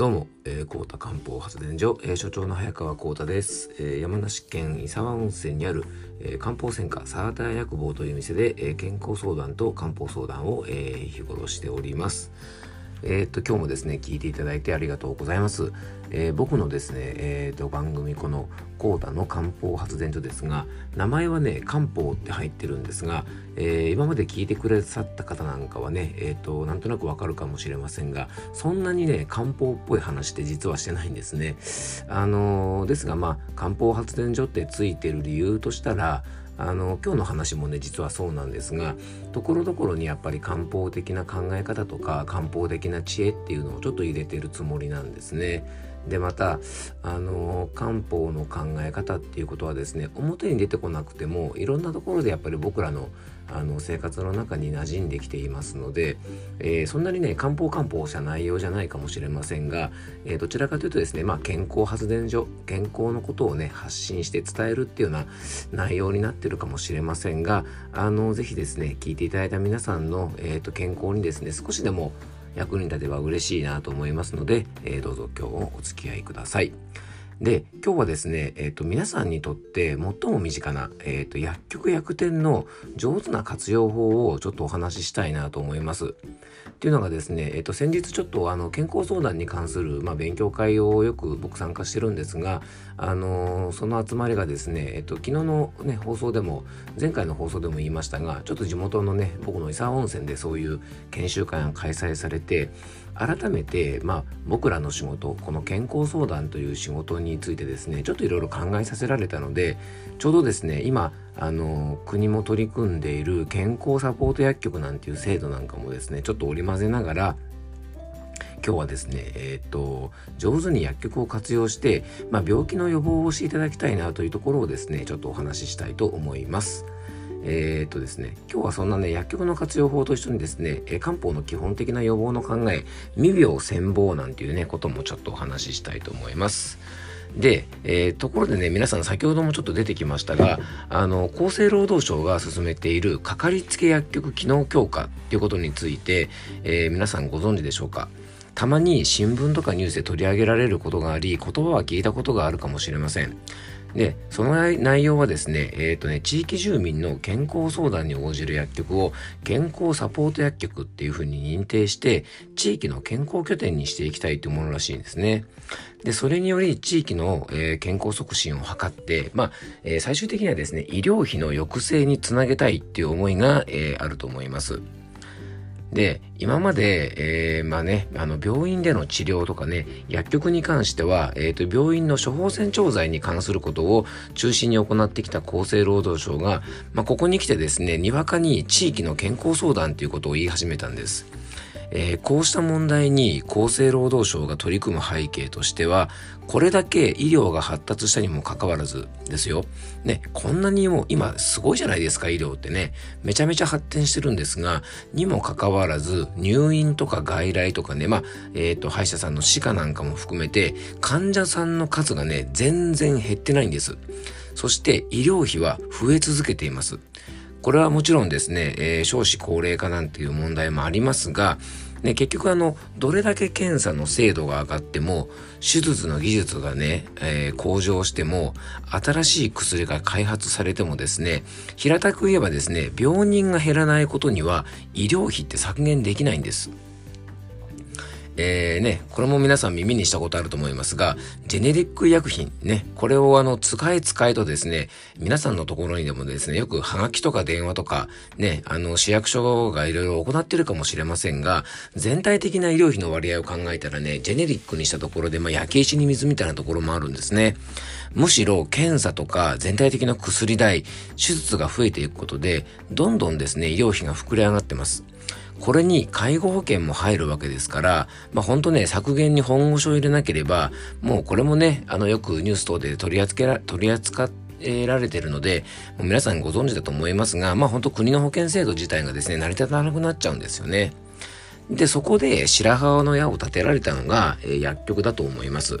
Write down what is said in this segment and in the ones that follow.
どうも、えー、高田漢方発電所、えー、所長の早川幸太です、えー、山梨県伊沢温泉にある、えー、漢方専科サーター薬房という店で、えー、健康相談と漢方相談を、えー、日頃しております。えー、っと今日もですね聞いていただいてありがとうございます。えー、僕のですね、えー、と番組このコーダの漢方発電所ですが名前はね漢方って入ってるんですが、えー、今まで聞いてくださった方なんかはね、えーと、なんとなくわかるかもしれませんがそんなにね漢方っぽい話って実はしてないんですね。あの、ですがまあ漢方発電所ってついてる理由としたらあの今日の話もね実はそうなんですがところどころにやっぱり漢方的な考え方とか漢方的な知恵っていうのをちょっと入れてるつもりなんですね。でまたあの漢方の考え方っていうことはですね表に出てこなくてもいろんなところでやっぱり僕らのあの生活の中に馴染んできていますので、えー、そんなにね漢方漢方した内容じゃないかもしれませんが、えー、どちらかというとですね、まあ、健康発電所健康のことをね発信して伝えるっていうような内容になってるかもしれませんがあのぜひですね聞いていただいた皆さんの、えーと健康にですね少しでも役に立てば嬉しいなと思いますので、えー、どうぞ今日もお付き合いください。で、今日はですね、えっ、ー、と、皆さんにとって最も身近な、えっ、ー、と、薬局薬店の上手な活用法をちょっとお話ししたいなと思います。っていうのがですね、えっ、ー、と、先日ちょっとあの、健康相談に関する、まあ、勉強会をよく僕参加してるんですが、あのその集まりがですね、えっ、と、昨日のね、放送でも、前回の放送でも言いましたが、ちょっと地元のね、僕の伊沢温泉でそういう研修会が開催されて、改めて、まあ、僕らの仕事この健康相談という仕事についてですねちょっといろいろ考えさせられたのでちょうどですね今あの国も取り組んでいる健康サポート薬局なんていう制度なんかもですねちょっと織り交ぜながら今日はですね、えっ、と、上手に薬局を活用して、まあ、病気の予防をしていただきたいなというところをですね、ちょっとお話ししたいと思います。えー、っとですね、今日はそんなね、薬局の活用法と一緒にですね、え漢方の基本的な予防の考え、未病戦防なんていうね、こともちょっとお話ししたいと思います。で、えー、ところでね、皆さん先ほどもちょっと出てきましたが、あの、厚生労働省が進めているかかりつけ薬局機能強化っていうことについて、えー、皆さんご存知でしょうか？たまに新聞とかニュースで取り上げられることがあり、言葉は聞いたことがあるかもしれません。で、その内容はですね、えっ、ー、とね、地域住民の健康相談に応じる薬局を健康サポート薬局っていうふうに認定して、地域の健康拠点にしていきたいというものらしいんですね。で、それにより地域の、えー、健康促進を図って、まあ、えー、最終的にはですね、医療費の抑制につなげたいっていう思いが、えー、あると思います。で、今まで、えー、まあね、あの、病院での治療とかね、薬局に関しては、えっ、ー、と、病院の処方箋調剤に関することを中心に行ってきた厚生労働省が、まあ、ここに来てですね、にわかに地域の健康相談ということを言い始めたんです。えー、こうした問題に厚生労働省が取り組む背景としては、これだけ医療が発達したにもかかわらずですよ。ね、こんなにも今すごいじゃないですか、医療ってね。めちゃめちゃ発展してるんですが、にもかかわらず、入院とか外来とかね、まあ、えっ、ー、と、歯医者さんの歯科なんかも含めて、患者さんの数がね、全然減ってないんです。そして医療費は増え続けています。これはもちろんですね、えー、少子高齢化なんていう問題もありますが、ね、結局あの、どれだけ検査の精度が上がっても、手術の技術がね、えー、向上しても、新しい薬が開発されてもですね、平たく言えばですね、病人が減らないことには、医療費って削減できないんです。えー、ね、これも皆さん耳にしたことあると思いますが、ジェネリック医薬品ね、これをあの、使い使いとですね、皆さんのところにでもですね、よくハガキとか電話とか、ね、あの、市役所がいろいろ行ってるかもしれませんが、全体的な医療費の割合を考えたらね、ジェネリックにしたところで、まあ、焼け石に水みたいなところもあるんですね。むしろ、検査とか全体的な薬代、手術が増えていくことで、どんどんですね、医療費が膨れ上がってます。これに介護保険も入るわけですから、まあ本当ね、削減に本腰を入れなければ、もうこれもね、あのよくニュース等で取り扱ら、取り扱ってられてるので、もう皆さんご存知だと思いますが、まあ本当国の保険制度自体がですね、成り立たなくなっちゃうんですよね。で、そこで白羽の矢を立てられたのが、えー、薬局だと思います。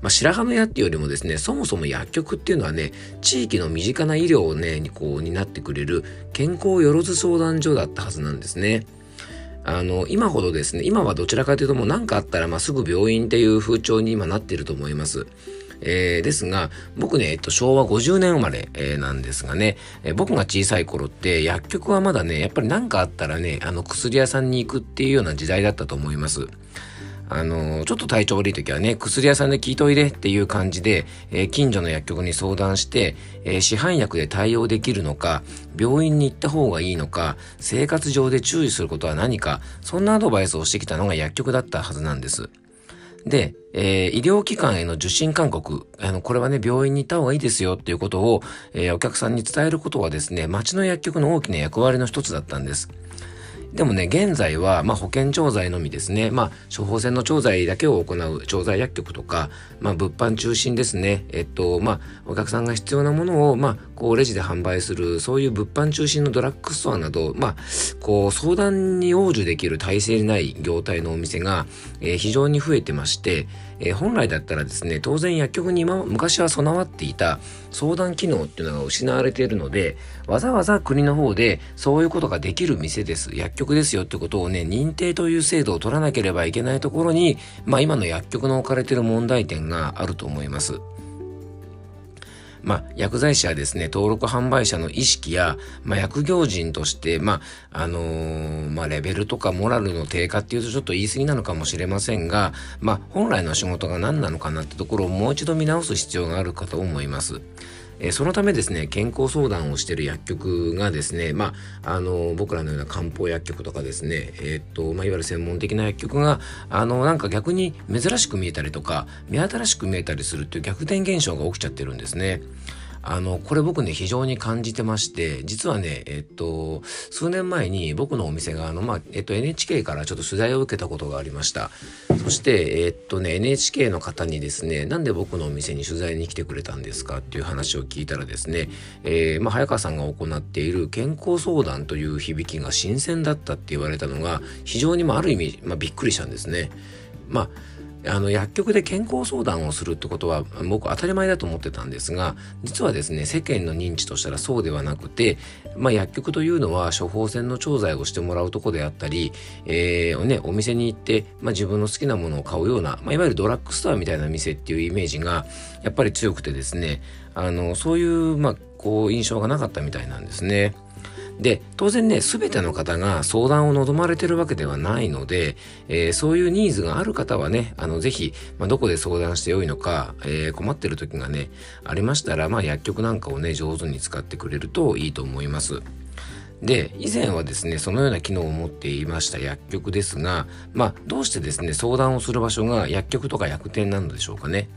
まあ、白羽の矢っていうよりもですね、そもそも薬局っていうのはね、地域の身近な医療をね、にこう、担ってくれる健康よろず相談所だったはずなんですね。あの、今ほどですね、今はどちらかというともう何かあったら、まあ、すぐ病院っていう風潮に今なっていると思います。えー、ですが、僕ね、えっと、昭和50年生まれ、えー、なんですがね、えー、僕が小さい頃って薬局はまだね、やっぱり何かあったらね、あの、薬屋さんに行くっていうような時代だったと思います。あの、ちょっと体調悪い時はね、薬屋さんで聞いといでっていう感じで、えー、近所の薬局に相談して、えー、市販薬で対応できるのか、病院に行った方がいいのか、生活上で注意することは何か、そんなアドバイスをしてきたのが薬局だったはずなんです。で、えー、医療機関への受診勧告、あの、これはね、病院に行った方がいいですよっていうことを、えー、お客さんに伝えることはですね、町の薬局の大きな役割の一つだったんです。でもね、現在は、まあ、保険調剤のみですね。まあ、処方箋の調剤だけを行う調剤薬局とか、まあ、物販中心ですね。えっと、まあ、お客さんが必要なものを、まあ、こう、レジで販売する、そういう物販中心のドラッグストアなど、まあ、こう、相談に応じできる体制にない業態のお店が、えー、非常に増えてまして、えー、本来だったらですね、当然薬局に今、昔は備わっていた相談機能っていうのが失われているので、わざわざ国の方でそういうことができる店です、薬局ですよってことをね、認定という制度を取らなければいけないところに、まあ今の薬局の置かれている問題点があると思います。まあ、薬剤師はですね、登録販売者の意識や、まあ、薬業人として、まあ、あのー、まあ、レベルとかモラルの低下っていうとちょっと言い過ぎなのかもしれませんが、まあ、本来の仕事が何なのかなってところをもう一度見直す必要があるかと思います。え、そのためですね、健康相談をしている薬局がですね、まあ、あの、僕らのような漢方薬局とかですね、えー、っと、まあ、いわゆる専門的な薬局が、あの、なんか逆に珍しく見えたりとか、目新しく見えたりするっていう逆転現象が起きちゃってるんですね。あの、これ僕ね、非常に感じてまして、実はね、えっと、数年前に僕のお店が、あの、まあ、えっと、NHK からちょっと取材を受けたことがありました。そして、えっとね、NHK の方にですね、なんで僕のお店に取材に来てくれたんですかっていう話を聞いたらですね、えー、まあ、早川さんが行っている健康相談という響きが新鮮だったって言われたのが、非常に、まあ、ある意味、まあ、びっくりしたんですね。まああの薬局で健康相談をするってことは僕当たり前だと思ってたんですが実はですね世間の認知としたらそうではなくて、まあ、薬局というのは処方箋の調剤をしてもらうとこであったり、えーね、お店に行って、まあ、自分の好きなものを買うような、まあ、いわゆるドラッグストアみたいな店っていうイメージがやっぱり強くてですねあのそういう、まあ、こう印象がなかったみたいなんですね。で、当然ね、すべての方が相談を望まれてるわけではないので、えー、そういうニーズがある方はね、あの、ぜひ、まあ、どこで相談してよいのか、えー、困ってる時がね、ありましたら、まあ、薬局なんかをね、上手に使ってくれるといいと思います。で、以前はですね、そのような機能を持っていました薬局ですが、まあ、どうしてですね、相談をする場所が薬局とか薬店なのでしょうかね。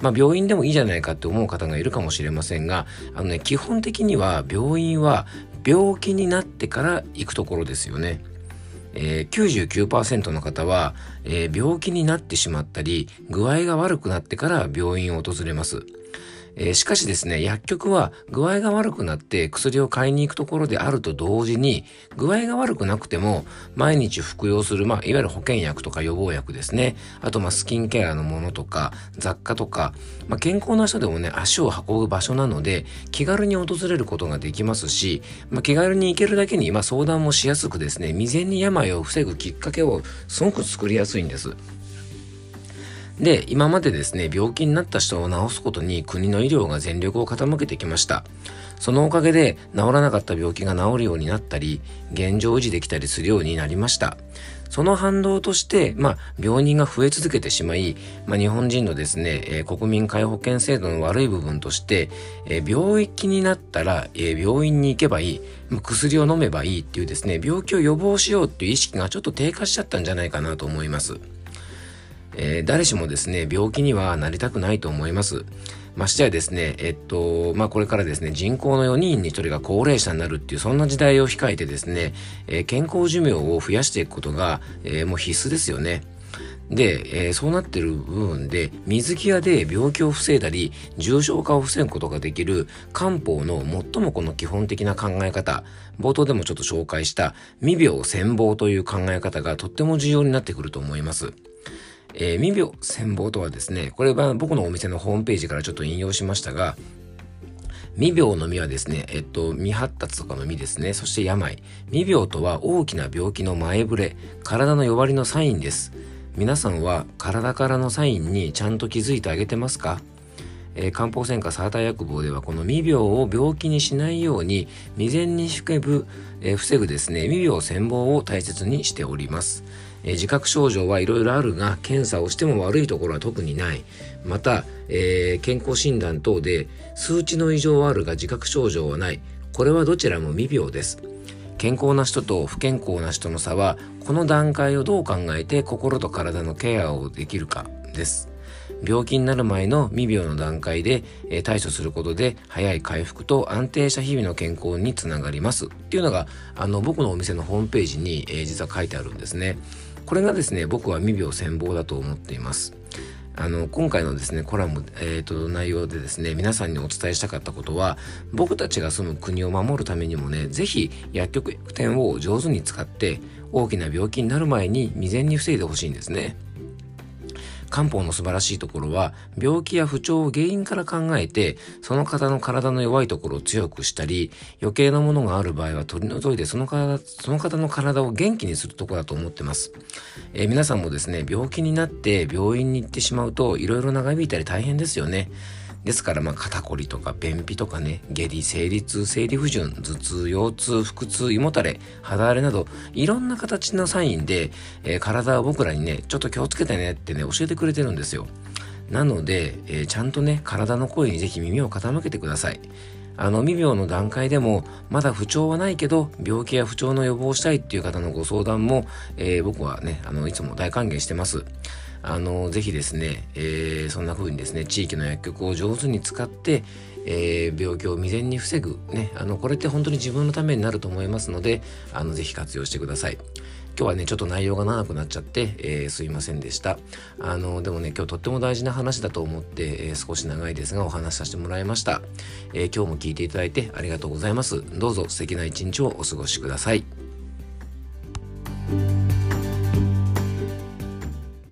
まあ、病院でもいいじゃないかって思う方がいるかもしれませんが、あのね、基本的には病院は病気になってから行くところですよね。えー、99%の方は、えー、病気になってしまったり具合が悪くなってから病院を訪れます。えー、しかしですね、薬局は具合が悪くなって薬を買いに行くところであると同時に、具合が悪くなくても毎日服用する、まあ、いわゆる保険薬とか予防薬ですね。あと、まあ、スキンケアのものとか、雑貨とか、まあ、健康な人でもね、足を運ぶ場所なので、気軽に訪れることができますし、まあ、気軽に行けるだけに、まあ、相談もしやすくですね、未然に病を防ぐきっかけをすごく作りやすいんです。で、今までですね、病気になった人を治すことに国の医療が全力を傾けてきました。そのおかげで治らなかった病気が治るようになったり、現状維持できたりするようになりました。その反動として、まあ、病人が増え続けてしまい、まあ、日本人のですね、えー、国民皆保険制度の悪い部分として、えー、病気になったら、えー、病院に行けばいい、薬を飲めばいいっていうですね、病気を予防しようっていう意識がちょっと低下しちゃったんじゃないかなと思います。えー、誰しもですね、病気にはなりたくないと思います。ましてやですね、えっと、まあ、これからですね、人口の4人に1人が高齢者になるっていう、そんな時代を控えてですね、えー、健康寿命を増やしていくことが、えー、もう必須ですよね。で、えー、そうなってる部分で、水際で病気を防いだり、重症化を防ぐことができる漢方の最もこの基本的な考え方、冒頭でもちょっと紹介した未病戦望という考え方がとっても重要になってくると思います。えー、未病戦望とはですね、これは僕のお店のホームページからちょっと引用しましたが、未病の実はですね、えっと、未発達とかの実ですね。そして病。未病とは大きな病気の前触れ、体の弱りのサインです。皆さんは体からのサインにちゃんと気づいてあげてますか？えー、漢方専科サーター薬房ではこの未病を病気にしないように未然に防ぐ、えー、防ぐですね未病専防を大切にしております、えー、自覚症状はいろいろあるが検査をしても悪いところは特にない。また、え健康診断等で数値の異常はあるが自覚症状はない。これはどちらも未病です。健康な人と不健康な人の差はこの段階をどう考えて心と体のケアをできるかです。病気になる前の未病の段階で、えー、対処することで早い回復と安定した日々の健康につながります。っていうのがあの僕のお店のホームページに、えー、実は書いてあるんですね。これがですね僕は未病専望だと思っていますあの今回のですねコラム、えーと、内容でですね皆さんにお伝えしたかったことは僕たちが住む国を守るためにもね是非薬局店を上手に使って大きな病気になる前に未然に防いでほしいんですね。漢方の素晴らしいところは、病気や不調を原因から考えて、その方の体の弱いところを強くしたり、余計なものがある場合は取り除いて、その体、その方の体を元気にするところだと思ってます。えー、皆さんもですね、病気になって病院に行ってしまうと、いろいろ長引いたり大変ですよね。ですから、まあ、肩こりとか便秘とかね、下痢、生理痛、生理不順、頭痛、腰痛、腹痛、胃もたれ、肌荒れなど、いろんな形のサインで、えー、体は僕らにね、ちょっと気をつけてねってね、教えてくれてるんですよ。なので、えー、ちゃんとね、体の声にぜひ耳を傾けてください。あの未病の段階でもまだ不調はないけど病気や不調の予防をしたいっていう方のご相談も、えー、僕はねあのいつも大歓迎してますあの、ぜひですね、えー、そんな風にですね、地域の薬局を上手に使って、えー、病気を未然に防ぐ。ね、あの、これって本当に自分のためになると思いますので、あの、ぜひ活用してください。今日はね、ちょっと内容が長くなっちゃって、えー、すいませんでした。あの、でもね、今日とっても大事な話だと思って、えー、少し長いですがお話しさせてもらいました、えー、今日も聞いていただいてありがとうございます。どうぞ素敵な一日をお過ごしください。